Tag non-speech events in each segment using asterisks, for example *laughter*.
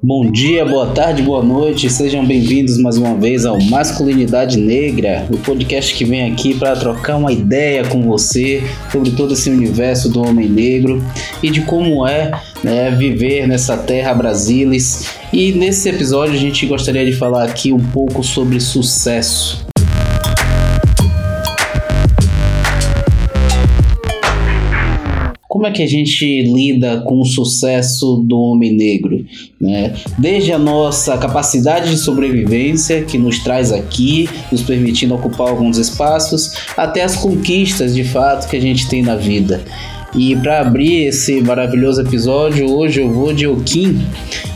Bom dia, boa tarde, boa noite, sejam bem-vindos mais uma vez ao Masculinidade Negra, o podcast que vem aqui para trocar uma ideia com você sobre todo esse universo do homem negro e de como é né, viver nessa terra brasilis. E nesse episódio a gente gostaria de falar aqui um pouco sobre sucesso. Como é que a gente lida com o sucesso do homem negro? Né? Desde a nossa capacidade de sobrevivência, que nos traz aqui, nos permitindo ocupar alguns espaços, até as conquistas de fato que a gente tem na vida. E para abrir esse maravilhoso episódio, hoje eu vou de Oquim.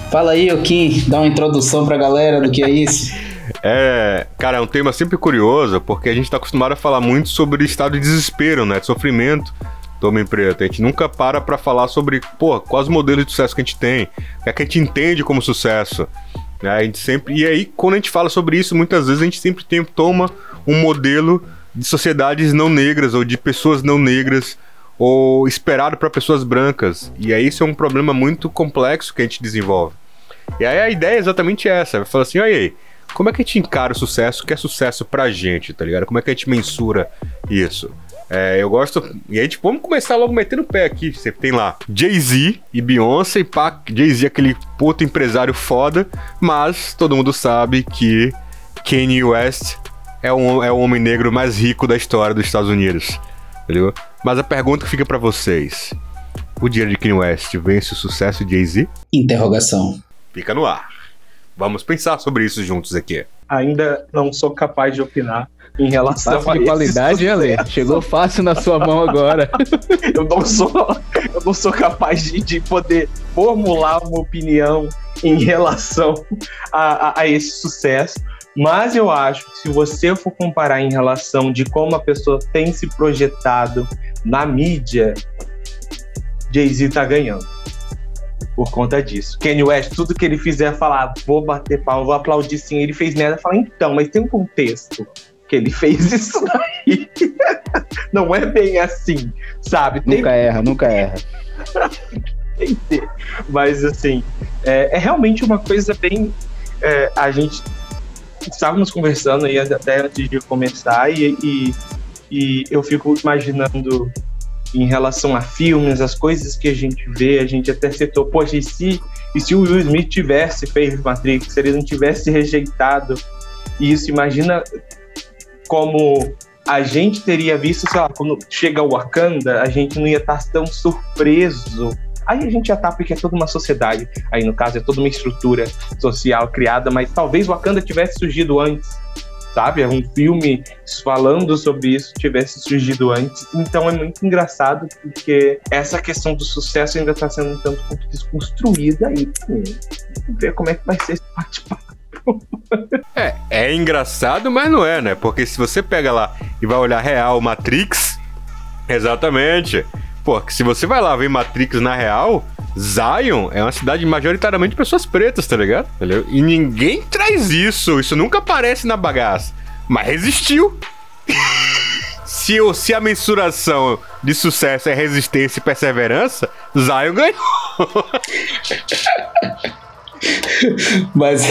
Fala aí, Oquim, dá uma introdução para a galera do que é isso. É, cara, é um tema sempre curioso, porque a gente está acostumado a falar muito sobre estado de desespero, né, de sofrimento do Homem. A gente nunca para pra falar sobre, pô, quais modelos de sucesso que a gente tem, o que, é que a gente entende como sucesso. Né? A gente sempre, e aí, quando a gente fala sobre isso, muitas vezes a gente sempre tem, toma um modelo de sociedades não negras ou de pessoas não negras ou esperado para pessoas brancas. E aí isso é um problema muito complexo que a gente desenvolve. E aí a ideia é exatamente essa. Falar assim, olha aí, como é que a gente encara o sucesso? O que é sucesso pra gente, tá ligado? Como é que a gente mensura isso? É, eu gosto. E aí, tipo, vamos começar logo metendo o pé aqui. Você tem lá Jay-Z e Beyoncé, e pá, Jay-Z é aquele puto empresário foda, mas todo mundo sabe que Kanye West é, um, é o homem negro mais rico da história dos Estados Unidos. Entendeu? Mas a pergunta que fica para vocês: o dinheiro de Kanye West vence o sucesso de Jay-Z? Interrogação. Fica no ar. Vamos pensar sobre isso juntos aqui. Ainda não sou capaz de opinar em relação fácil a de qualidade, Ale. Chegou fácil na sua mão agora. *laughs* eu não sou, eu não sou capaz de, de poder formular uma opinião em relação a, a, a esse sucesso. Mas eu acho que se você for comparar em relação de como a pessoa tem se projetado na mídia, Jay-Z tá ganhando. Por conta disso. Kanye West, tudo que ele fizer, falar, vou bater pau, vou aplaudir sim. Ele fez merda, fala, então, mas tem um contexto que ele fez isso daí. *laughs* Não é bem assim, sabe? Nunca Tem... erra, nunca erra. *laughs* Mas assim, é, é, realmente uma coisa bem. É, a gente estávamos conversando aí até antes de começar e, e, e eu fico imaginando em relação a filmes, as coisas que a gente vê, a gente até citou, poxa, e se, e se o Will Smith tivesse feito Matrix, se ele não tivesse rejeitado isso, imagina como a gente teria visto, sei lá, quando chega o Wakanda, a gente não ia estar tão surpreso. Aí a gente já tá, porque é toda uma sociedade. Aí, no caso, é toda uma estrutura social criada, mas talvez Wakanda tivesse surgido antes, sabe? É um filme falando sobre isso tivesse surgido antes. Então é muito engraçado, porque essa questão do sucesso ainda está sendo um tanto desconstruída aí. Vamos ver como é que vai ser esse bate-papo. É, é engraçado, mas não é, né? Porque se você pega lá e vai olhar real Matrix, exatamente. Pô, se você vai lá ver Matrix na real, Zion é uma cidade majoritariamente de pessoas pretas, tá ligado? Entendeu? E ninguém traz isso, isso nunca aparece na bagaça. Mas resistiu. *laughs* se, se a mensuração de sucesso é resistência e perseverança, Zion ganhou. *laughs* *laughs* Mas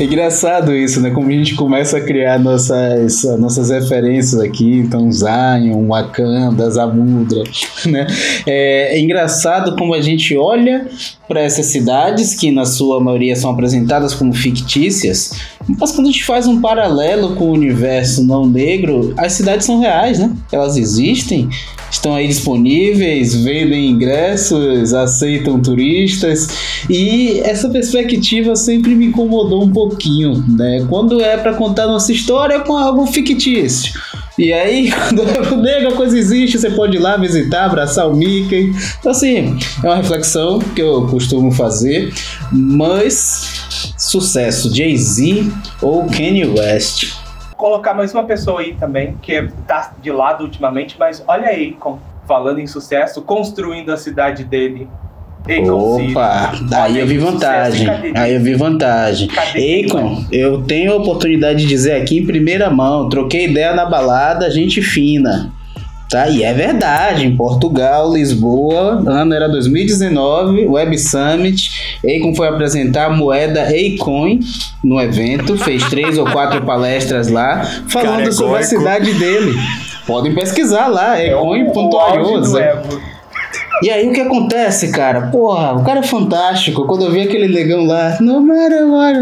é engraçado isso, né? Como a gente começa a criar nossas, nossas referências aqui, então Zion, Wakanda, Zamudra, *laughs* né? É, é engraçado como a gente olha para essas cidades, que na sua maioria são apresentadas como fictícias, mas quando a gente faz um paralelo com o universo não negro, as cidades são reais, né? Elas existem, estão aí disponíveis, vendem ingressos, aceitam turistas, e essa perspectiva sempre me incomodou um pouquinho, né? Quando é para contar nossa história com algo fictício. E aí, *laughs* quando é negro, a coisa existe, você pode ir lá visitar, abraçar o Mickey. Então, assim, é uma reflexão que eu costumo fazer, mas sucesso, Jay-Z ou Kanye West? Colocar mais uma pessoa aí também, que tá de lado ultimamente, mas olha aí, falando em sucesso, construindo a cidade dele Opa, aí eu vi vantagem. Aí eu vi vantagem. Akon, eu tenho a oportunidade de dizer aqui em primeira mão, troquei ideia na balada, gente fina. Tá, e é verdade, em Portugal, Lisboa, ano era 2019, Web Summit, Akon foi apresentar a moeda Acoin no evento, fez três ou quatro palestras lá, falando Cara, é sobre a cidade dele. Podem pesquisar lá, acoin.io. É e aí o que acontece, cara? Porra, o cara é fantástico. Quando eu vi aquele negão lá, no matter what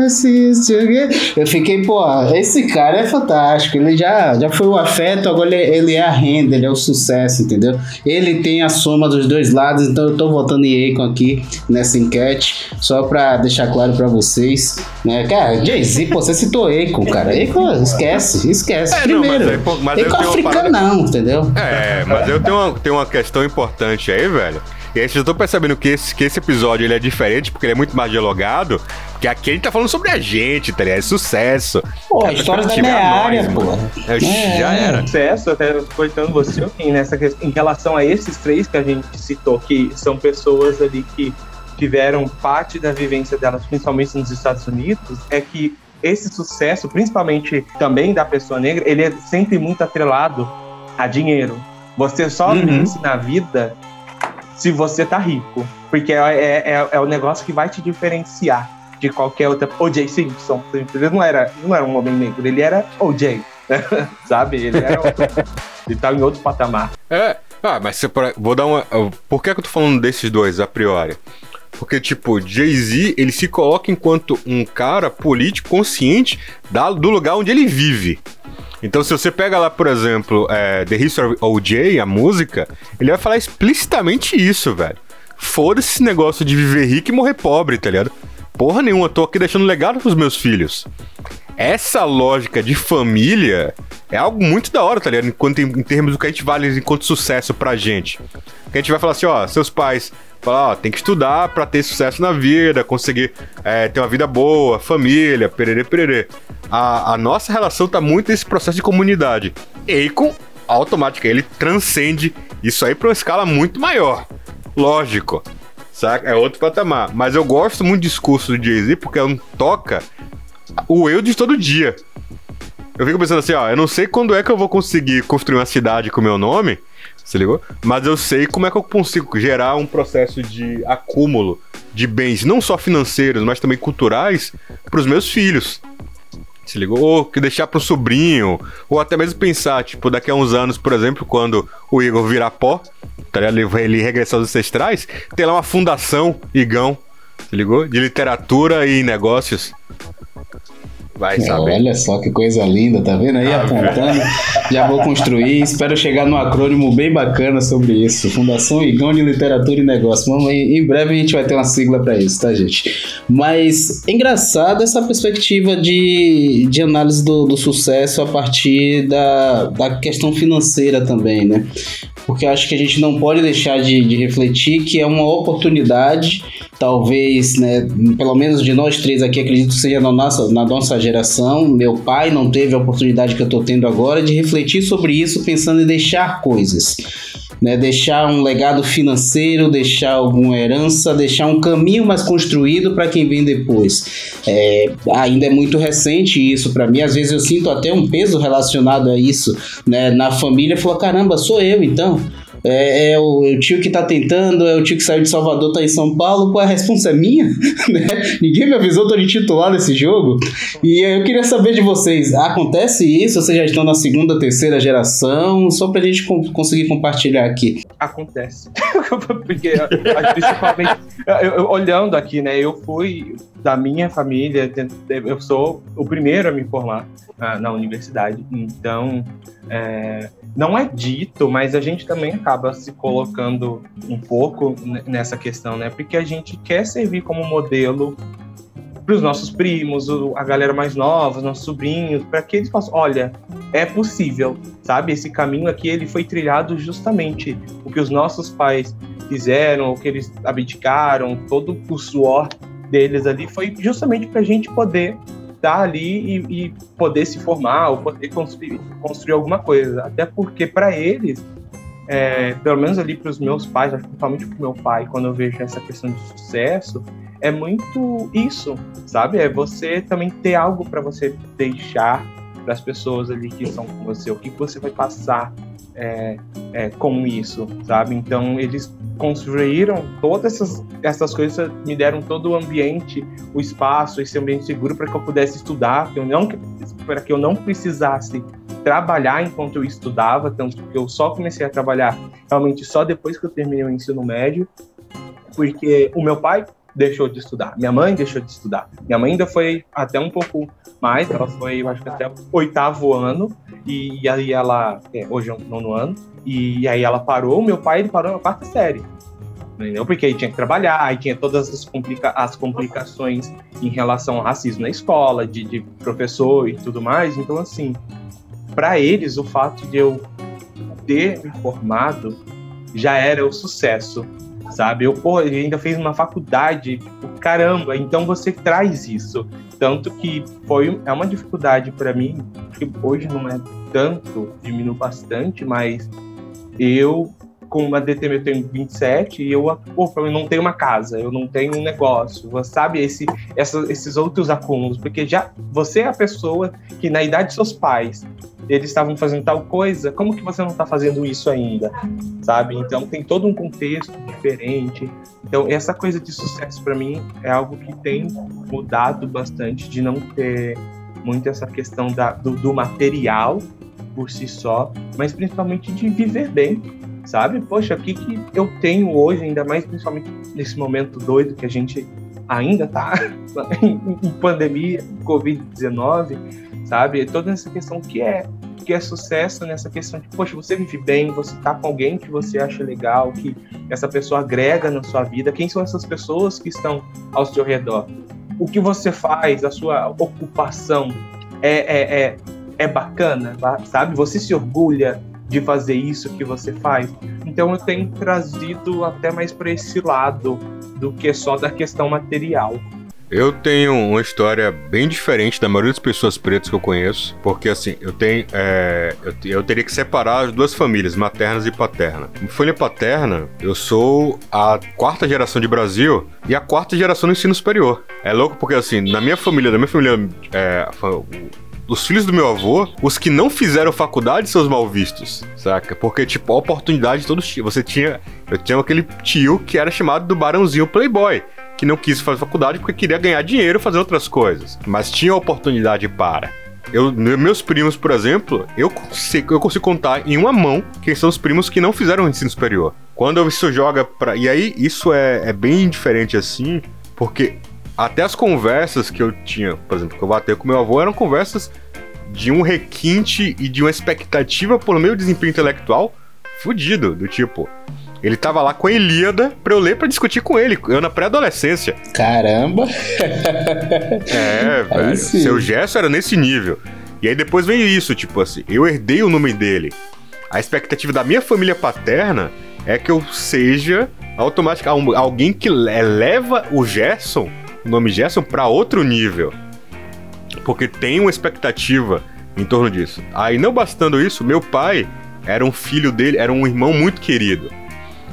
eu fiquei, pô, esse cara é fantástico. Ele já, já foi o afeto, agora ele, é a renda, ele é o sucesso, entendeu? Ele tem a soma dos dois lados, então eu tô votando em Akon aqui nessa enquete, só pra deixar claro pra vocês, né? Cara, Jay-Z, pô, você citou Akon, cara. Akon, esquece, esquece. É, Primeiro, não, mas aí, mas Akon africano não, entendeu? É, mas eu tenho uma, tenho uma questão importante aí, velho velho. E aí vocês estão percebendo que esse, que esse episódio ele é diferente, porque ele é muito mais dialogado, porque aqui a gente tá falando sobre a gente, tá ligado? É sucesso. Pô, a história da minha área, pô. É, já era. Sucesso, até coitando você, assim, nessa questão, em relação a esses três que a gente citou, que são pessoas ali que tiveram parte da vivência delas, principalmente nos Estados Unidos, é que esse sucesso, principalmente também da pessoa negra, ele é sempre muito atrelado a dinheiro. Você só uhum. vence na vida se você tá rico. Porque é, é, é, é o negócio que vai te diferenciar de qualquer outra. O.J. Simpson, ele não era, não era um homem negro, ele era O.J. *laughs* Sabe? Ele era. ele tava em outro patamar. É. Ah, mas você vou dar uma. Por que, é que eu tô falando desses dois a priori? Porque, tipo, Jay-Z, ele se coloca enquanto um cara político consciente da, do lugar onde ele vive. Então, se você pega lá, por exemplo, é, The History of O.J., a música, ele vai falar explicitamente isso, velho. Foda-se esse negócio de viver rico e morrer pobre, tá ligado? Porra nenhuma, tô aqui deixando legado pros meus filhos. Essa lógica de família é algo muito da hora, tá ligado? Enquanto, em, em termos do que a gente vale enquanto sucesso pra gente. Que a gente vai falar assim, ó, seus pais falar, ó, tem que estudar para ter sucesso na vida, conseguir é, ter uma vida boa, família, pererê, pererê. A, a nossa relação tá muito nesse processo de comunidade. Akon, automática, ele transcende isso aí para uma escala muito maior. Lógico, saca? É outro patamar. Mas eu gosto muito do discurso do Jay-Z porque é um toca o eu de todo dia. Eu fico pensando assim, ó, eu não sei quando é que eu vou conseguir construir uma cidade com o meu nome, se ligou? Mas eu sei como é que eu consigo gerar um processo de acúmulo de bens, não só financeiros, mas também culturais, para os meus filhos. Se ligou? Ou que deixar para o sobrinho, ou até mesmo pensar, tipo, daqui a uns anos, por exemplo, quando o Igor virar pó, tá ele, ele regressar aos ancestrais, ter lá uma fundação Igão, se ligou? De literatura e negócios. Vai saber. Olha só que coisa linda, tá vendo aí? Ah, apontando. Já vou construir. Espero chegar num acrônimo bem bacana sobre isso. Fundação Igão de Literatura e Negócio. Vamos, em breve a gente vai ter uma sigla para isso, tá, gente? Mas é engraçado essa perspectiva de, de análise do, do sucesso a partir da, da questão financeira também, né? Porque acho que a gente não pode deixar de, de refletir que é uma oportunidade talvez, né, pelo menos de nós três aqui, acredito que seja na nossa, na nossa geração. Meu pai não teve a oportunidade que eu estou tendo agora de refletir sobre isso, pensando em deixar coisas. Né, deixar um legado financeiro, deixar alguma herança, deixar um caminho mais construído para quem vem depois. É, ainda é muito recente isso para mim. Às vezes eu sinto até um peso relacionado a isso. Né, na família, falou: caramba, sou eu então. É, é, o, é, o, tio que tá tentando, é o tio que saiu de Salvador, tá em São Paulo, pô, a responsa é minha? *laughs* né? Ninguém me avisou, tô de titular nesse jogo. E eu queria saber de vocês, acontece isso? Vocês já estão na segunda, terceira geração? Só pra gente conseguir compartilhar aqui. Acontece. *laughs* Porque, principalmente, eu, eu, olhando aqui, né, eu fui da minha família, eu sou o primeiro a me formar uh, na universidade, então é, não é dito, mas a gente também acaba se colocando um pouco nessa questão, né? Porque a gente quer servir como modelo para os nossos primos, a galera mais nova, os nossos sobrinhos, para que eles possam, olha, é possível, sabe? Esse caminho aqui ele foi trilhado justamente o que os nossos pais fizeram, o que eles abdicaram, todo o suor deles ali foi justamente para a gente poder estar ali e, e, poder se formar ou poder construir, construir alguma coisa. Até porque para eles, é, pelo menos ali para os meus pais, principalmente para o meu pai, quando eu vejo essa questão de sucesso, é muito isso, sabe? É você também ter algo para você deixar para as pessoas ali que estão com você, o que você vai passar é, é, com isso, sabe? Então eles construíram todas essas, essas coisas, me deram todo o ambiente, o espaço, esse ambiente seguro para que eu pudesse estudar, para que eu não precisasse trabalhar enquanto eu estudava, tanto que eu só comecei a trabalhar realmente só depois que eu terminei o ensino médio, porque o meu pai deixou de estudar, minha mãe deixou de estudar. Minha mãe ainda foi até um pouco mais, ela foi, eu acho que até o oitavo ano, e, aí ela, é, hoje é o nono ano, e aí ela parou, meu pai ele parou na quarta série. Entendeu? Porque aí tinha que trabalhar, aí tinha todas as, complica as complicações em relação ao racismo na escola, de, de professor e tudo mais. Então, assim, para eles, o fato de eu ter me formado já era o sucesso, sabe? Eu, pô, ainda fiz uma faculdade, caramba, então você traz isso. Tanto que foi é uma dificuldade para mim, que hoje não é tanto, diminuiu bastante, mas eu com uma DTM eu tenho 27 e eu, pô, eu não tenho uma casa, eu não tenho um negócio, sabe? Esse, essa, esses outros acúmulos, porque já você é a pessoa que na idade de seus pais eles estavam fazendo tal coisa, como que você não está fazendo isso ainda, sabe? Então tem todo um contexto diferente. Então essa coisa de sucesso para mim é algo que tem mudado bastante de não ter muito essa questão da, do, do material por si só, mas principalmente de viver bem, sabe? Poxa, o que, que eu tenho hoje, ainda mais principalmente nesse momento doido que a gente ainda tá *laughs* em pandemia, Covid-19, sabe? Toda essa questão que é que é sucesso nessa questão de, poxa, você vive bem, você tá com alguém que você acha legal, que essa pessoa agrega na sua vida. Quem são essas pessoas que estão ao seu redor? O que você faz, a sua ocupação é, é, é, é bacana, sabe? Você se orgulha de fazer isso que você faz. Então eu tenho trazido até mais para esse lado do que só da questão material. Eu tenho uma história bem diferente da maioria das pessoas pretas que eu conheço, porque assim, eu tenho. É, eu, eu, teria que separar as duas famílias, maternas e paterna. Família paterna, eu sou a quarta geração de Brasil e a quarta geração do ensino superior. É louco porque assim, na minha família, na minha família, é, os filhos do meu avô, os que não fizeram faculdade são os mal vistos, saca? Porque, tipo, a oportunidade todos tinham. Você tinha. Eu tinha aquele tio que era chamado do Barãozinho Playboy, que não quis fazer faculdade porque queria ganhar dinheiro e fazer outras coisas. Mas tinha oportunidade para. Eu, meus primos, por exemplo, eu consigo, eu consigo contar em uma mão quem são os primos que não fizeram ensino superior. Quando isso joga pra. E aí, isso é, é bem diferente assim, porque até as conversas que eu tinha, por exemplo, que eu batei com meu avô, eram conversas de um requinte e de uma expectativa pelo meu desempenho intelectual fudido, do tipo. Ele tava lá com a Ilíada pra eu ler pra discutir com ele, eu na pré-adolescência. Caramba! *laughs* é, velho. Seu gesto era nesse nível. E aí depois veio isso, tipo assim, eu herdei o nome dele. A expectativa da minha família paterna é que eu seja automaticamente alguém que leva o Gerson o nome Gerson para outro nível. Porque tem uma expectativa em torno disso. Aí, não bastando isso, meu pai era um filho dele, era um irmão muito querido.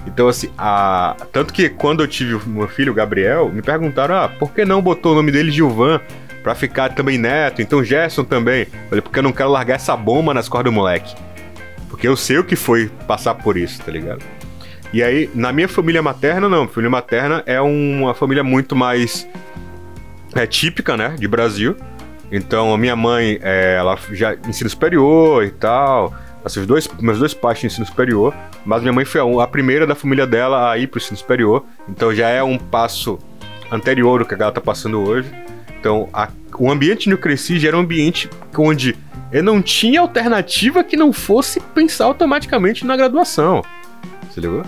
Então, assim, a... tanto que quando eu tive o meu filho, Gabriel, me perguntaram: ah, por que não botou o nome dele Gilvan pra ficar também neto? Então, Gerson também. Eu falei, porque eu não quero largar essa bomba nas cordas do moleque. Porque eu sei o que foi passar por isso, tá ligado? E aí, na minha família materna, não. Família materna é uma família muito mais é, típica, né, de Brasil. Então, a minha mãe, é, ela já ensino superior e tal. Dois, meus dois pais tinham ensino superior, mas minha mãe foi a, a primeira da família dela a ir pro ensino superior. Então, já é um passo anterior ao que ela tá passando hoje. Então, a, o ambiente onde eu cresci já era um ambiente onde eu não tinha alternativa que não fosse pensar automaticamente na graduação. Você ligou?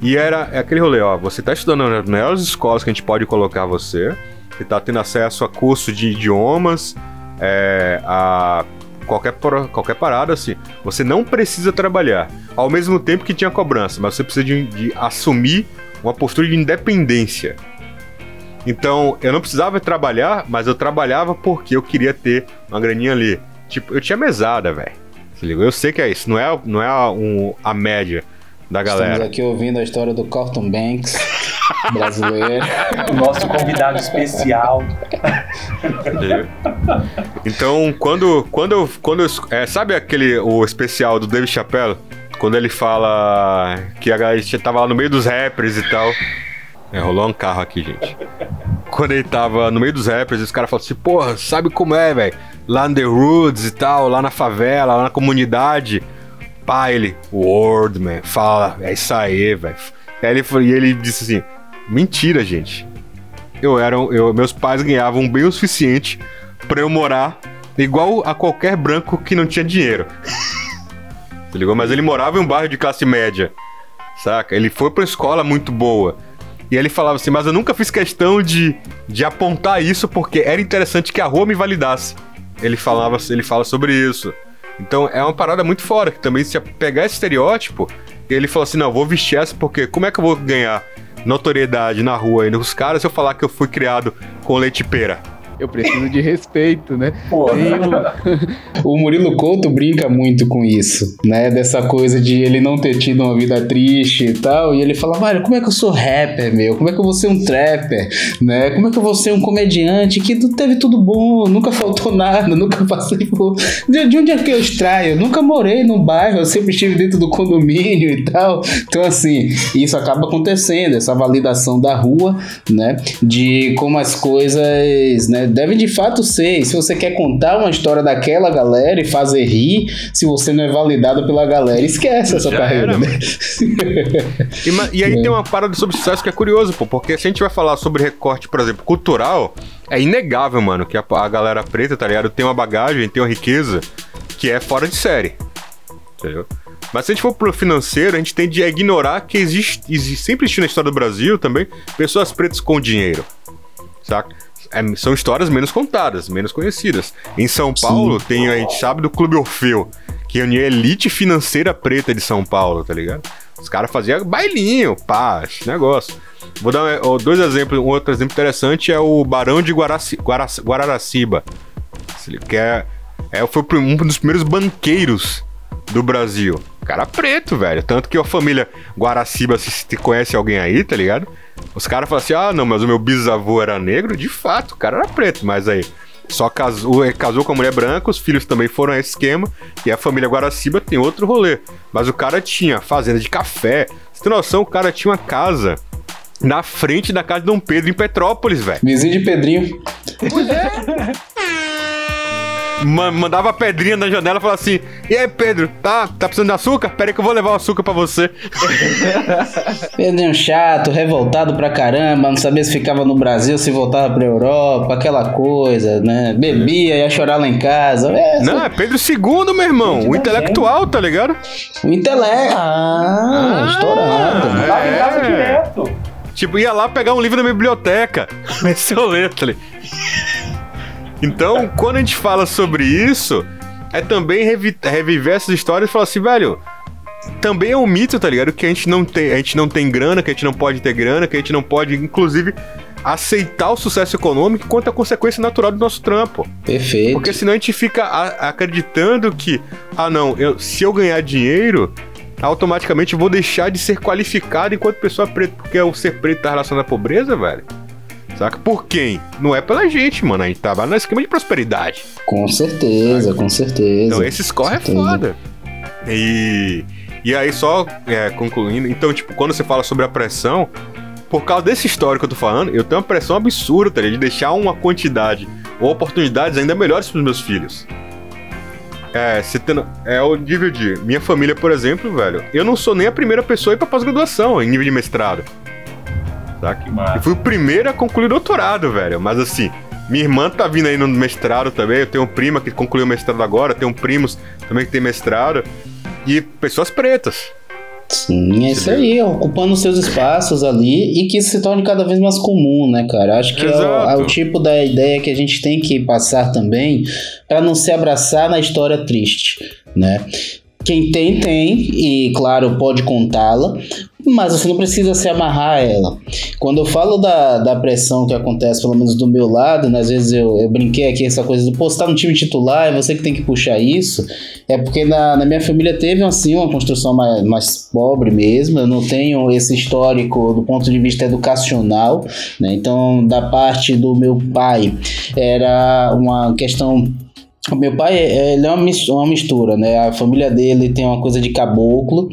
E era é aquele rolê, ó, você tá estudando nas melhores escolas que a gente pode colocar você, você tá tendo acesso a curso de idiomas, é, a qualquer, qualquer parada, assim. Você não precisa trabalhar. Ao mesmo tempo que tinha cobrança, mas você precisa de, de assumir uma postura de independência. Então, eu não precisava trabalhar, mas eu trabalhava porque eu queria ter uma graninha ali. Tipo, eu tinha mesada, velho. Eu sei que é isso, não é, não é a, um, a média da galera. Estamos aqui ouvindo a história do Carlton Banks. *laughs* brasileiro. O *laughs* nosso convidado especial. Então, quando, quando, quando é, sabe aquele o especial do David Chappelle, quando ele fala que a galera tava lá no meio dos rappers e tal. É, rolou um carro aqui, gente. Quando ele tava no meio dos rappers, os caras falaram assim: Porra, sabe como é, velho? Lá no The Roots e tal, lá na favela, lá na comunidade. Pá, ele, Word, man, fala, é isso aí, velho. Aí ele, e ele disse assim: Mentira, gente. Eu era, eu, meus pais ganhavam bem o suficiente para eu morar igual a qualquer branco que não tinha dinheiro. *laughs* Você ligou? Mas ele morava em um bairro de classe média, saca? Ele foi pra escola muito boa. E ele falava assim, mas eu nunca fiz questão de, de apontar isso porque era interessante que a rua me validasse. Ele falava, ele fala sobre isso. Então é uma parada muito fora, que também se pegar esse estereótipo, ele falou assim, não, vou vestir essa porque como é que eu vou ganhar notoriedade na rua aí nos caras se eu falar que eu fui criado com leite pera? Eu preciso de respeito, né? *laughs* o Murilo Couto brinca muito com isso, né? Dessa coisa de ele não ter tido uma vida triste e tal. E ele fala, Mário, como é que eu sou rapper, meu? Como é que eu vou ser um trapper? Né? Como é que eu vou ser um comediante que teve tudo bom, nunca faltou nada, *laughs* nunca passei por. De, de onde é que eu extraio? Eu nunca morei num bairro, eu sempre estive dentro do condomínio e tal. Então, assim, isso acaba acontecendo, essa validação da rua, né? De como as coisas, né? Deve de fato ser. Se você quer contar uma história daquela galera e fazer rir, se você não é validado pela galera, esquece essa carreira. Era, né? e, e, aí é. tem uma parada sobre sucesso que é curioso, pô, porque se a gente vai falar sobre recorte, por exemplo, cultural, é inegável, mano, que a, a galera preta, tá ligado, tem uma bagagem, tem uma riqueza que é fora de série. Entendeu? Mas se a gente for pro financeiro, a gente tende a ignorar que existe, existe sempre existe na história do Brasil também pessoas pretas com dinheiro. Saca? É, são histórias menos contadas, menos conhecidas. Em São Paulo, Sim. tem, a gente sabe do Clube Orfeu, que é a elite financeira preta de São Paulo, tá ligado? Os caras faziam bailinho, pá, esse negócio. Vou dar dois exemplos. Um outro exemplo interessante é o Barão de Guaraci, Guaraci, Guararaciba. Que é, é, foi um dos primeiros banqueiros do Brasil. Cara preto, velho. Tanto que a família Guaraciba, se conhece alguém aí, tá ligado? Os caras falam assim: ah, não, mas o meu bisavô era negro. De fato, o cara era preto, mas aí. Só casou, casou com a mulher branca, os filhos também foram a esse esquema, e a família Guaraciba tem outro rolê. Mas o cara tinha fazenda de café. Você tem noção, o cara tinha uma casa na frente da casa de Dom Pedro em Petrópolis, velho. Vizinho de Pedrinho. Pois é. *laughs* mandava pedrinha na janela e falava assim: E aí, Pedro, tá, tá precisando de açúcar? Pera aí que eu vou levar o açúcar pra você. *laughs* Pedrinho chato, revoltado pra caramba, não sabia se ficava no Brasil, se voltava pra Europa, aquela coisa, né? Bebia, ia chorar lá em casa. É, não, é Pedro II, meu irmão, o intelectual, tá ligado? O intelecto. Ah, ah estourado. É. Lá em casa direto. Tipo, ia lá pegar um livro na biblioteca. Esse é o letra. Então, quando a gente fala sobre isso, é também revi reviver essas histórias e falar assim, velho, também é um mito, tá ligado? Que a gente não tem, a gente não tem grana, que a gente não pode ter grana, que a gente não pode, inclusive, aceitar o sucesso econômico quanto a consequência natural do nosso trampo. Perfeito. Porque senão a gente fica acreditando que, ah não, eu, se eu ganhar dinheiro, automaticamente eu vou deixar de ser qualificado enquanto pessoa preta, porque o ser preto tá relacionado à pobreza, velho. Saca? Por quem? Não é pela gente, mano. A gente tava no esquema de prosperidade. Com certeza, Saca? com certeza. Então esse score é foda. E, e aí, só é, concluindo, então, tipo, quando você fala sobre a pressão, por causa desse histórico que eu tô falando, eu tenho uma pressão absurda, tá, de deixar uma quantidade ou oportunidades ainda melhores pros meus filhos. É, você tendo, é o nível de. Minha família, por exemplo, velho, eu não sou nem a primeira pessoa a ir pra pós-graduação em nível de mestrado. Saca? E fui o primeiro a concluir o doutorado, velho. Mas assim, minha irmã tá vindo aí no mestrado também. Eu tenho prima que concluiu o mestrado agora, tenho primos também que tem mestrado. E pessoas pretas. Sim, é isso aí, ocupando seus espaços ali e que isso se torne cada vez mais comum, né, cara? Acho que é o, é o, tipo da ideia que a gente tem que passar também para não se abraçar na história triste, né? Quem tem, tem, e claro, pode contá-la, mas você não precisa se amarrar a ela. Quando eu falo da, da pressão que acontece, pelo menos do meu lado, né, às vezes eu, eu brinquei aqui essa coisa do, você tá no time titular, é você que tem que puxar isso, é porque na, na minha família teve, assim, uma construção mais, mais pobre mesmo, eu não tenho esse histórico do ponto de vista educacional, né, então da parte do meu pai era uma questão meu pai, é, ele é uma mistura, né? A família dele tem uma coisa de caboclo,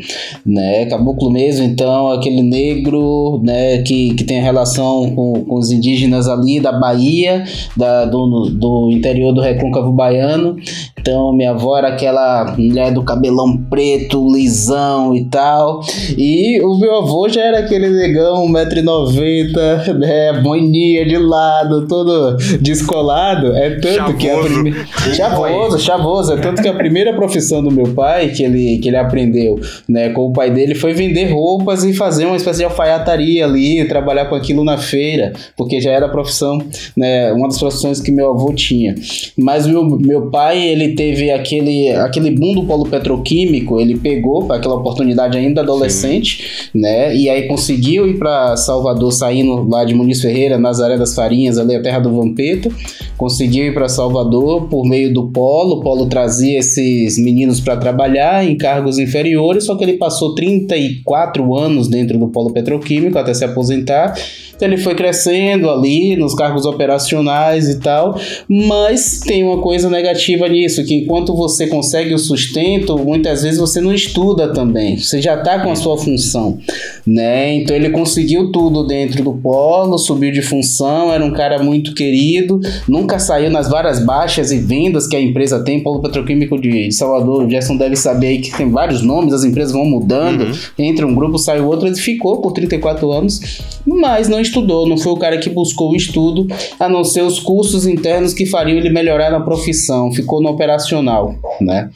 né? Caboclo mesmo, então aquele negro, né? Que, que tem relação com, com os indígenas ali da Bahia, da, do, do interior do Recôncavo Baiano. Então minha avó era aquela mulher do cabelão preto, lisão e tal. E o meu avô já era aquele negão, 1,90m, *laughs* né? Boininha de lado, todo descolado. É tanto Chavoso. que a primeira Chavoso, chavoso. É tanto que a primeira profissão do meu pai, que ele, que ele aprendeu né, com o pai dele, foi vender roupas e fazer uma espécie de alfaiataria ali, trabalhar com aquilo na feira, porque já era a profissão, né, uma das profissões que meu avô tinha. Mas meu, meu pai, ele teve aquele, aquele boom do polo petroquímico, ele pegou aquela oportunidade ainda adolescente, Sim. né, e aí conseguiu ir para Salvador, saindo lá de Muniz Ferreira, Nazaré das Farinhas, ali a terra do Vampeta, conseguiu ir para Salvador por meio do Polo. O Polo trazia esses meninos para trabalhar em cargos inferiores, só que ele passou 34 anos dentro do Polo Petroquímico até se aposentar. Então ele foi crescendo ali nos cargos operacionais e tal, mas tem uma coisa negativa nisso, que enquanto você consegue o sustento, muitas vezes você não estuda também, você já está com a sua função, né? Então ele conseguiu tudo dentro do polo, subiu de função, era um cara muito querido, nunca saiu nas várias baixas e vendas que a empresa tem, Polo Petroquímico de Salvador, o Gerson deve saber aí que tem vários nomes, as empresas vão mudando, uhum. entra um grupo, sai outro, ele ficou por 34 anos, mas não estudou, não foi o cara que buscou o estudo, a não ser os cursos internos que fariam ele melhorar na profissão, ficou no operacional, né?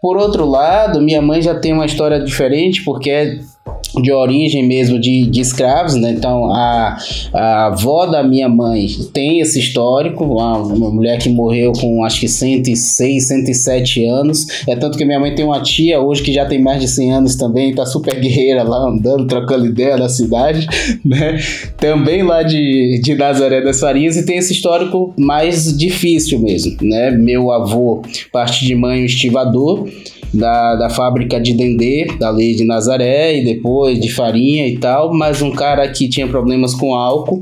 Por outro lado, minha mãe já tem uma história diferente, porque é de origem mesmo de, de escravos, né? Então a, a avó da minha mãe tem esse histórico, uma, uma, mulher que morreu com acho que 106, 107 anos. É tanto que minha mãe tem uma tia hoje que já tem mais de 100 anos também, tá super guerreira lá andando, trocando ideia na cidade, *laughs* né? Também lá de, de Nazaré das Farinhas e tem esse histórico mais difícil mesmo, né? Meu avô, parte de mãe, um estivador da, da fábrica de Dendê, lei de Nazaré, e depois de farinha e tal, mas um cara que tinha problemas com álcool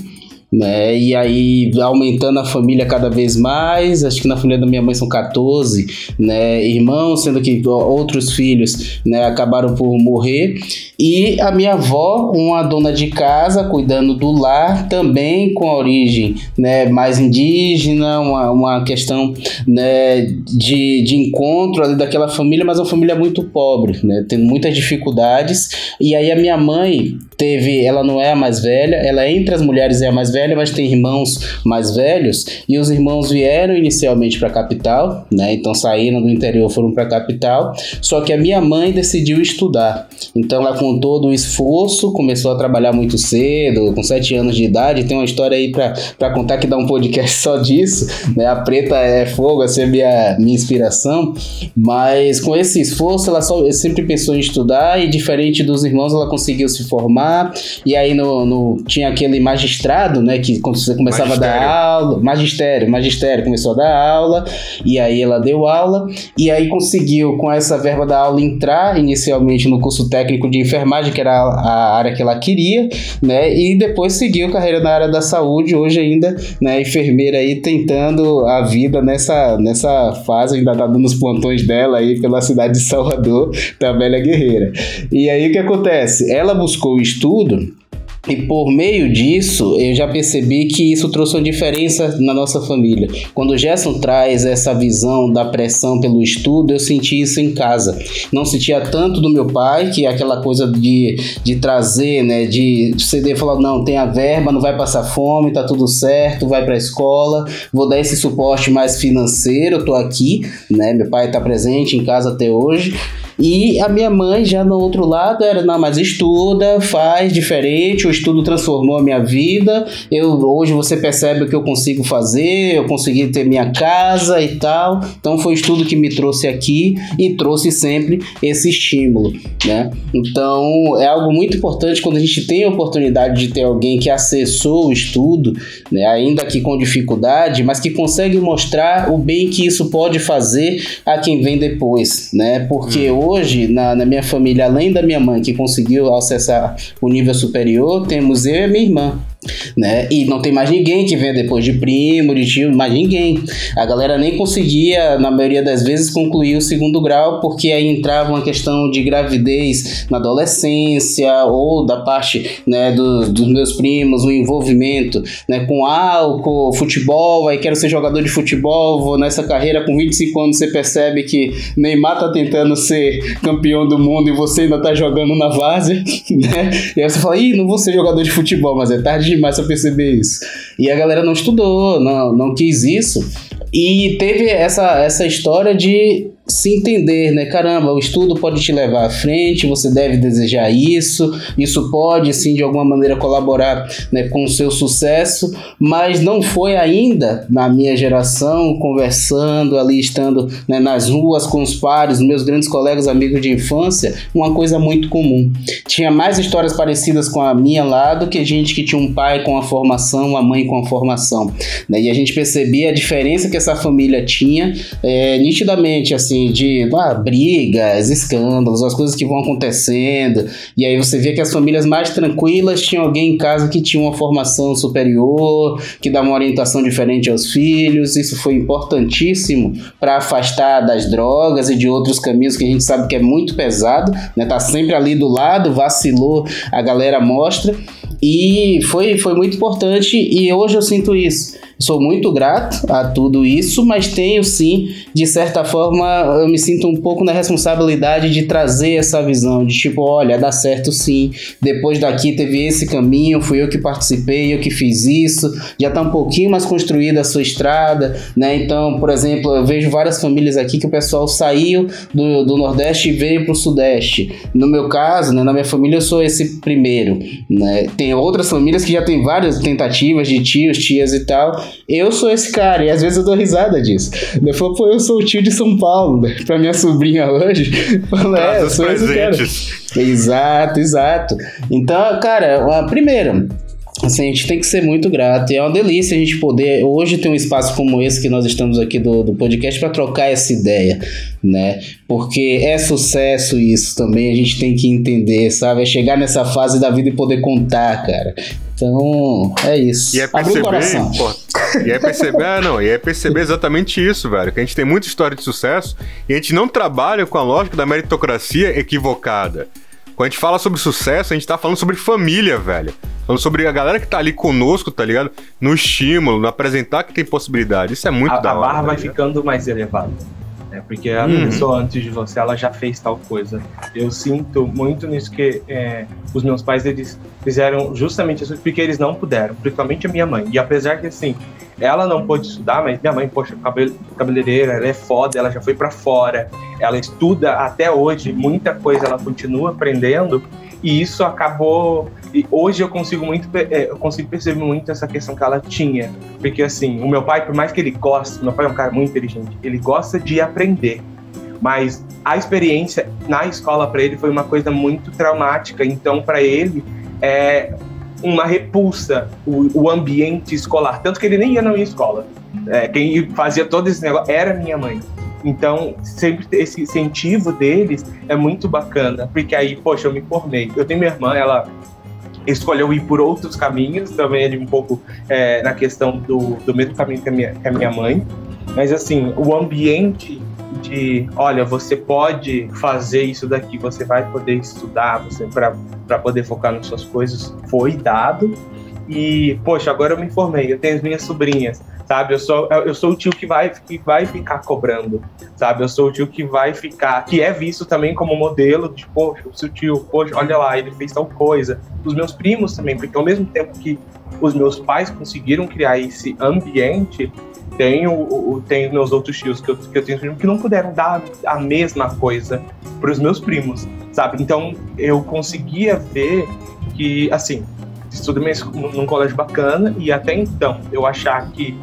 né? E aí aumentando a família cada vez mais, acho que na família da minha mãe são 14, né, irmãos, sendo que outros filhos, né, acabaram por morrer. E a minha avó, uma dona de casa, cuidando do lar, também com a origem, né, mais indígena, uma, uma questão, né, de, de encontro ali daquela família, mas uma família muito pobre, né, tendo muitas dificuldades. E aí a minha mãe teve, ela não é a mais velha, ela é entre as mulheres é a mais velha, mas tem irmãos mais velhos, e os irmãos vieram inicialmente para a capital, né? Então saíram do interior, foram para a capital. Só que a minha mãe decidiu estudar. Então ela com todo o esforço começou a trabalhar muito cedo, com sete anos de idade. Tem uma história aí para contar que dá um podcast *laughs* só disso, né? A preta é fogo, essa é minha minha inspiração. Mas com esse esforço ela só sempre pensou em estudar e diferente dos irmãos ela conseguiu se formar e aí no, no, tinha aquele magistrado, né, que quando você começava magistério. a dar aula, magistério, magistério começou a dar aula, e aí ela deu aula, e aí conseguiu com essa verba da aula entrar inicialmente no curso técnico de enfermagem, que era a, a área que ela queria, né, e depois seguiu carreira na área da saúde, hoje ainda, né, enfermeira aí tentando a vida nessa, nessa fase, ainda tá dando os plantões dela aí pela cidade de Salvador, *laughs* da velha guerreira. E aí o que acontece? Ela buscou o estudo e por meio disso, eu já percebi que isso trouxe uma diferença na nossa família. Quando o Gerson traz essa visão da pressão pelo estudo, eu senti isso em casa. Não sentia tanto do meu pai, que é aquela coisa de, de trazer, né, de e falar, não, tem a verba, não vai passar fome, tá tudo certo, vai para a escola, vou dar esse suporte mais financeiro, eu tô aqui, né, meu pai tá presente em casa até hoje, E a minha mãe, já no outro lado, era, não, mas estuda, faz diferente, o estudo transformou a minha vida. Eu Hoje você percebe o que eu consigo fazer, eu consegui ter minha casa e tal. Então foi o estudo que me trouxe aqui e trouxe sempre esse estímulo, né? Então é algo muito importante quando a gente tem a oportunidade de ter alguém que acessou o estudo, né, ainda que com dificuldade, mas que consegue mostrar o bem que isso pode fazer a quem vem depois, né? Porque hum. Hoje, na, na minha família, além da minha mãe que conseguiu acessar o nível superior, temos eu e minha irmã né? E não tem mais ninguém que venha depois de primo, de tio, mais ninguém. A galera nem conseguia, na maioria das vezes, concluir o segundo grau, porque aí entrava uma questão de gravidez na adolescência, ou da parte né, do, dos meus primos, o envolvimento né, com álcool, futebol, aí quero ser jogador de futebol, vou nessa carreira com 25 anos, você percebe que Neymar tá tentando ser campeão do mundo e você ainda tá jogando na várzea, *laughs* né? E aí você fala, ih, não vou ser jogador de futebol, mas é tarde demais pra perceber isso. E a galera não estudou, não, não quis isso. E teve essa, essa história de se entender, né? Caramba, o estudo pode te levar à frente, você deve desejar isso, isso pode sim de alguma maneira colaborar né, com o seu sucesso, mas não foi ainda na minha geração, conversando ali, estando né, nas ruas com os pares, meus grandes colegas, amigos de infância, uma coisa muito comum. Tinha mais histórias parecidas com a minha lá do que gente que tinha um pai com a formação, uma mãe com a formação. Né? E a gente percebia a diferença que essa família tinha é, nitidamente, assim, assim, de ah, brigas, escândalos, as coisas que vão acontecendo. E aí você vê que as famílias mais tranquilas tinham alguém em casa que tinha uma formação superior, que dá uma orientação diferente aos filhos. Isso foi importantíssimo para afastar das drogas e de outros caminhos que a gente sabe que é muito pesado, né? Tá sempre ali do lado, vacilou, a galera mostra. E foi, foi muito importante e hoje eu sinto isso. Sou muito grato a tudo isso, mas tenho sim, de certa forma, eu me sinto um pouco na responsabilidade de trazer essa visão de tipo, olha, dá certo sim. Depois daqui teve esse caminho, fui eu que participei, eu que fiz isso. Já está um pouquinho mais construída a sua estrada, né? Então, por exemplo, eu vejo várias famílias aqui que o pessoal saiu do, do Nordeste e veio para o Sudeste. No meu caso, né, na minha família, eu sou esse primeiro, né? Tem outras famílias que já tem várias tentativas de tios, tias e tal eu sou esse cara, e às vezes eu dou risada disso. Eu falo, pô, eu sou o tio de São Paulo, né? pra minha sobrinha hoje. *laughs* Eu falo, é, eu sou esse cara. Exato, exato. Então, cara, primeiro, Assim, a gente tem que ser muito grato. E é uma delícia a gente poder hoje ter um espaço como esse que nós estamos aqui do, do podcast para trocar essa ideia, né? Porque é sucesso isso também, a gente tem que entender, sabe? É chegar nessa fase da vida e poder contar, cara. Então, é isso. E é perceber, pô, e é perceber, ah, não, e é perceber exatamente isso, velho. Que a gente tem muita história de sucesso e a gente não trabalha com a lógica da meritocracia equivocada. Quando a gente fala sobre sucesso, a gente tá falando sobre família, velho. Falando sobre a galera que tá ali conosco, tá ligado? No estímulo, no apresentar que tem possibilidade. Isso é muito a, da hora. A barra tá vai ficando mais elevada né? Porque a uhum. pessoa antes de você, ela já fez tal coisa. Eu sinto muito nisso que é, os meus pais, eles fizeram justamente isso porque eles não puderam, principalmente a minha mãe. E apesar que, assim, ela não pôde estudar, mas minha mãe, poxa, cabeleireira, ela é foda, ela já foi para fora, ela estuda até hoje, muita coisa ela continua aprendendo, e isso acabou e hoje eu consigo muito é, eu consigo perceber muito essa questão que ela tinha. Porque assim o meu pai por mais que ele goste meu pai é um cara muito inteligente ele gosta de aprender. Mas a experiência na escola para ele foi uma coisa muito traumática. Então para ele é uma repulsa o, o, ambiente escolar. Tanto que ele nem ia na minha escola. É, quem fazia todo esse negócio era minha mãe. Então, sempre esse incentivo deles é muito bacana, porque aí, poxa, eu me formei. Eu tenho minha irmã, ela escolheu ir por outros caminhos, também ele um pouco é, na questão do, do mesmo caminho que a, minha, que a minha mãe. Mas assim, o ambiente de, olha, você pode fazer isso daqui, você vai poder estudar, você para poder focar nas suas coisas, foi dado. E, poxa, agora eu me formei, eu tenho as minhas sobrinhas sabe? Eu sou, eu sou o tio que vai, que vai ficar cobrando, sabe? Eu sou o tio que vai ficar, que é visto também como modelo de, poxa, o seu tio, poxa, olha lá, ele fez tal coisa. Os meus primos também, porque ao mesmo tempo que os meus pais conseguiram criar esse ambiente, Tenho, tenho meus outros tios que eu, que eu tenho que não puderam dar a mesma coisa para os meus primos, sabe? Então eu conseguia ver que, assim, estudo num colégio bacana e até então eu achar que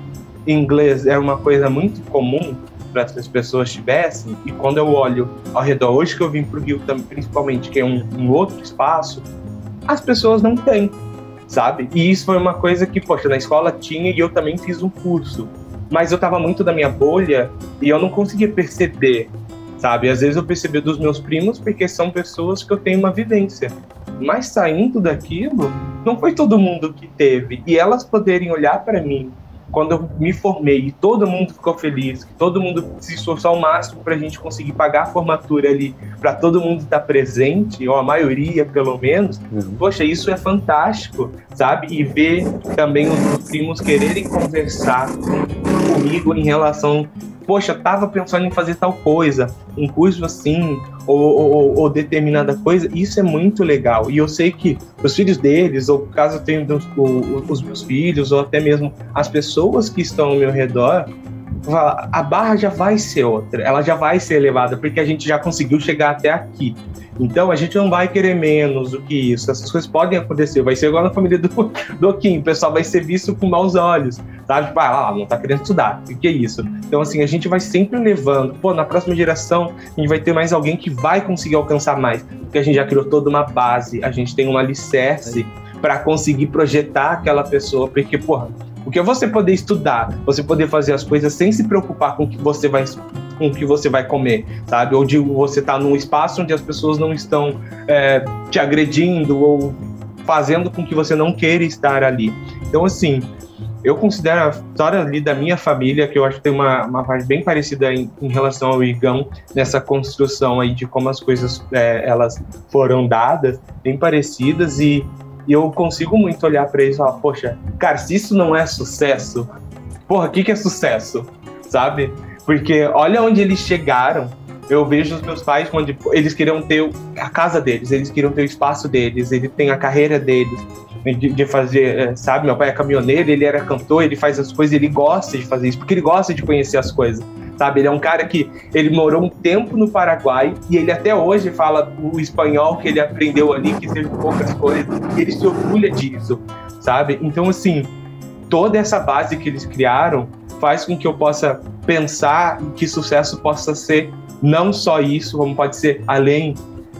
inglês era uma coisa muito comum para as pessoas tivessem, e quando eu olho ao redor, hoje que eu vim para o Rio, principalmente, que é um, um outro espaço, as pessoas não têm, sabe? E isso foi uma coisa que, poxa, na escola tinha e eu também fiz um curso, mas eu estava muito da minha bolha e eu não conseguia perceber, sabe? Às vezes eu percebi dos meus primos porque são pessoas que eu tenho uma vivência, mas saindo daquilo, não foi todo mundo que teve. E elas poderem olhar para mim quando eu me formei e todo mundo ficou feliz, que todo mundo se esforçou ao máximo para a gente conseguir pagar a formatura ali, para todo mundo estar presente, ou a maioria pelo menos, uhum. poxa, isso é fantástico, sabe? E ver também os primos quererem conversar comigo em relação poxa, tava pensando em fazer tal coisa, um curso assim, ou, ou, ou, determinada coisa, isso é muito legal. E eu sei que os filhos deles, ou caso eu tenha os, os meus filhos, ou até mesmo as pessoas que estão ao meu redor, a barra já vai ser outra, ela já vai ser elevada, porque a gente já conseguiu chegar até aqui. Então a gente não vai querer menos do que isso. Essas coisas podem acontecer. Vai ser igual na família do, do Kim. O pessoal vai ser visto com maus olhos. Sabe? Tipo, ah, não tá querendo estudar. O que é isso? Então, assim, a gente vai sempre levando. Pô, na próxima geração, a gente vai ter mais alguém que vai conseguir alcançar mais. Porque a gente já criou toda uma base, a gente tem um alicerce para conseguir projetar aquela pessoa. Porque, porra, porque você poder estudar, você poder fazer as coisas sem se preocupar com o que você vai com o que você vai comer, sabe? Ou de você tá num espaço onde as pessoas não estão é, te agredindo ou fazendo com que você não queira estar ali. Então, assim, eu considero a história ali da minha família, que eu acho que tem uma, uma parte bem parecida em, em relação ao Igão, nessa construção aí de como as coisas é, elas foram dadas, bem parecidas, e e eu consigo muito olhar para eles e falar, poxa, cara, se isso não é sucesso, porra, o que, que é sucesso? Sabe? Porque olha onde eles chegaram. Eu vejo os meus pais quando eles queriam ter a casa deles, eles queriam ter o espaço deles, ele tem a carreira deles, de, de, fazer, eh, sabe? Meu pai é caminhoneiro, ele era cantor, ele faz as coisas, ele gosta de fazer isso, porque ele gosta de conhecer as coisas sabe? Ele é um cara que ele morou um tempo no Paraguai e ele até hoje fala o espanhol que ele aprendeu ali, que seja poucas coisas, e ele se orgulha disso, sabe? Então, assim, toda essa base que eles criaram faz com que eu possa pensar que sucesso possa ser não só isso, como pode ser além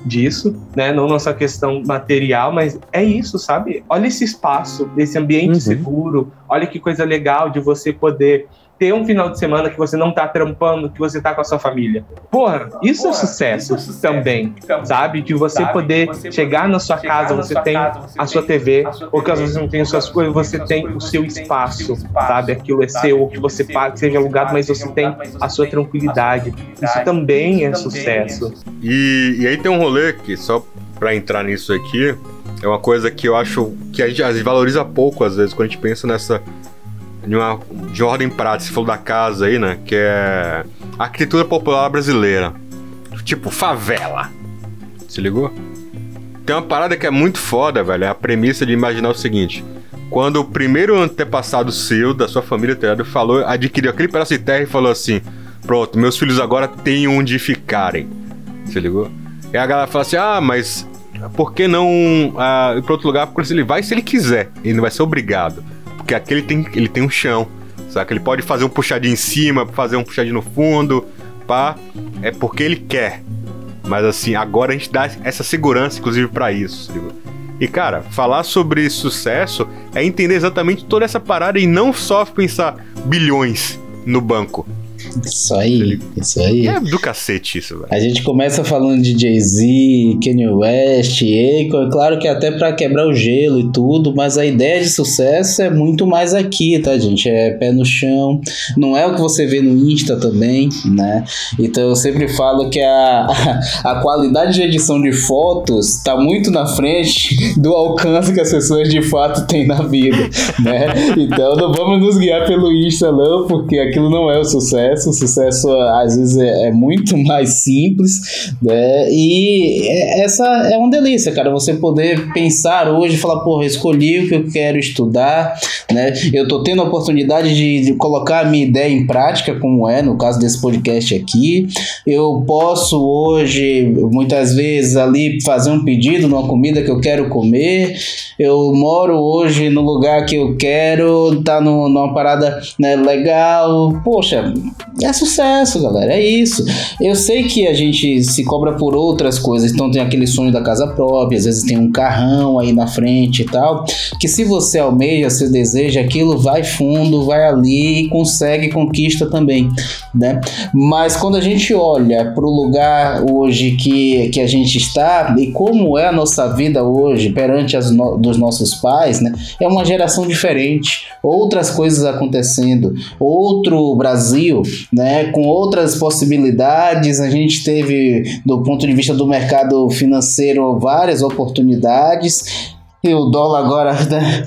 disso, né? Não nossa questão material, mas é isso, sabe? Olha esse espaço, esse ambiente uhum. seguro, olha que coisa legal de você poder ter um final de semana que você não tá trampando, que você tá com a sua família. Porra, isso, Porra, é, sucesso isso é sucesso também, então, sabe? De você sabe? poder você chegar na sua casa, você sua tem casa, você a sua TV, a sua ou caso você não tenha as suas coisas, você tem o seu espaço, sabe? Aquilo é seu, ou que você pague, seja alugado, mas você tem a sua tranquilidade. Isso também é sucesso. E, e aí tem um rolê que, só pra entrar nisso aqui, é uma coisa que eu acho que a gente valoriza pouco, às vezes, quando a gente pensa nessa de, uma, de ordem prática, você falou da casa aí, né? Que é arquitetura popular brasileira. Tipo, favela. Se ligou? Tem uma parada que é muito foda, velho. É a premissa de imaginar o seguinte. Quando o primeiro antepassado seu, da sua família, tá falou, adquiriu aquele pedaço de terra e falou assim: Pronto, meus filhos agora têm onde ficarem. Se ligou? E a galera fala assim: Ah, mas por que não uh, ir pra outro lugar? Porque ele vai se ele quiser, ele não vai ser obrigado. Porque aqui ele tem, ele tem um chão, sabe? Ele pode fazer um puxadinho em cima, fazer um puxadinho no fundo, pá. É porque ele quer. Mas assim, agora a gente dá essa segurança, inclusive, para isso. E cara, falar sobre sucesso é entender exatamente toda essa parada e não só pensar bilhões no banco. Isso aí, isso aí. É do cacete isso, velho. A gente começa falando de Jay-Z, Kanye West, Akon, é claro que até para quebrar o gelo e tudo, mas a ideia de sucesso é muito mais aqui, tá, gente? É pé no chão, não é o que você vê no Insta também, né? Então eu sempre falo que a, a, qualidade de edição de fotos tá muito na frente do alcance que as pessoas de fato têm na vida, né? Então não vamos nos guiar pelo Insta não, porque aquilo não é o sucesso sucesso. O sucesso às vezes é, é muito *laughs* mais simples, né? E é, essa é uma delícia, cara. Você poder pensar hoje, falar, porra, escolhi o que eu quero estudar, né? Eu tô tendo a oportunidade de, de colocar a minha ideia em prática, como é no caso desse podcast aqui. Eu posso hoje, muitas vezes, ali fazer um pedido de uma comida que eu quero comer. Eu moro hoje no lugar que eu quero, tá no, numa parada né, legal. Poxa, é sucesso, galera. É isso. Eu sei que a gente se cobra por outras coisas, então tem aquele sonho da casa própria, às vezes tem um carrão aí na frente e tal. Que se você almeja, se deseja aquilo, vai fundo, vai ali e consegue, conquista também, né? Mas quando a gente olha para o lugar hoje que, que a gente está e como é a nossa vida hoje perante as no, dos nossos pais, né? É uma geração diferente, outras coisas acontecendo, outro Brasil, né? Com outras possibilidades, a gente teve do ponto de vista do mercado financeiro várias oportunidades e o dólar agora *laughs* né,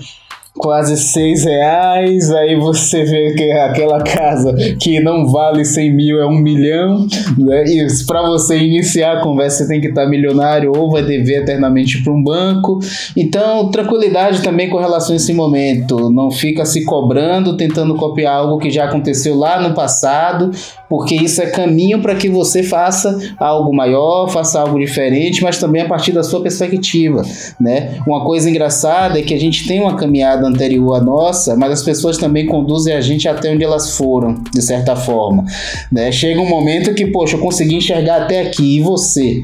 quase seis reais, aí você vê que aquela casa que não vale 100 mil é um milhão, né? e para você iniciar a conversa você tem que estar tá milionário ou vai dever eternamente para um banco, então tranquilidade também com relação a esse momento, não fica se cobrando, tentando copiar algo que já aconteceu lá no passado, porque isso é caminho para que você faça algo maior, faça algo diferente, mas também a partir da sua perspectiva, né? Uma coisa engraçada é que a gente tem uma caminhada anterior à nossa, mas as pessoas também conduzem a gente até onde elas foram, de certa forma, né? Chega um momento que, poxa, eu consegui enxergar até aqui, e você?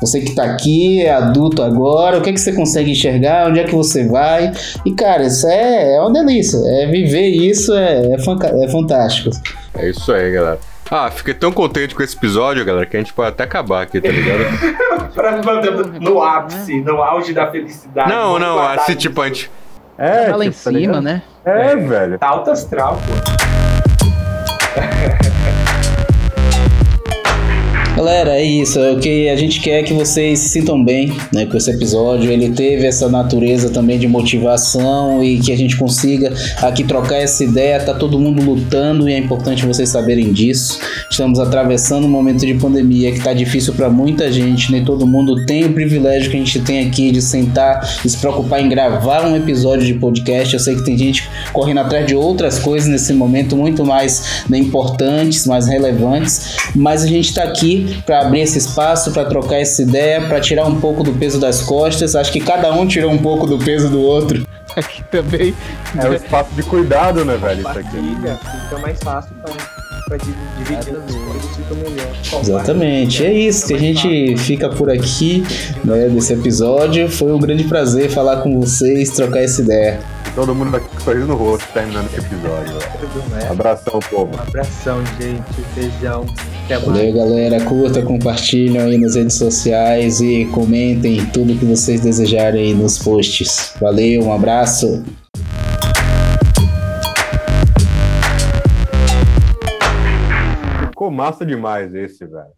Você que está aqui, é adulto agora, o que, é que você consegue enxergar? Onde é que você vai? E, cara, isso é, é uma delícia. É viver isso é, é, é fantástico. É isso aí, galera. Ah, fiquei tão contente com esse episódio, galera, que a gente pode até acabar aqui, tá ligado? *laughs* no ápice, no auge da felicidade. Não, não, assim, tipo, a gente. É, tá lá em tipo, tá cima, né? É, é, velho. Tá alto astral, pô. *laughs* Galera, é isso. É o que a gente quer que vocês se sintam bem né, com esse episódio. Ele teve essa natureza também de motivação e que a gente consiga aqui trocar essa ideia. Tá todo mundo lutando e é importante vocês saberem disso. Estamos atravessando um momento de pandemia que tá difícil para muita gente. Nem todo mundo tem o privilégio que a gente tem aqui de sentar e se preocupar em gravar um episódio de podcast. Eu sei que tem gente correndo atrás de outras coisas nesse momento muito mais né, importantes, mais relevantes, mas a gente está aqui para abrir esse espaço, para trocar essa ideia, para tirar um pouco do peso das costas. Acho que cada um tirou um pouco do peso do outro. Aqui também. É o espaço de cuidado, né, velho? Isso aqui. Fica mais fácil para dividir melhor. Exatamente, é isso que a gente fica por aqui né, desse episódio. Foi um grande prazer falar com vocês, trocar essa ideia. Todo mundo aqui com sorriso no rosto terminando esse episódio. Abração, povo. Um abração, gente. Beijão. Valeu, galera. Curta, compartilhem aí nas redes sociais e comentem tudo que vocês desejarem aí nos posts. Valeu, um abraço. Ficou massa demais esse, velho.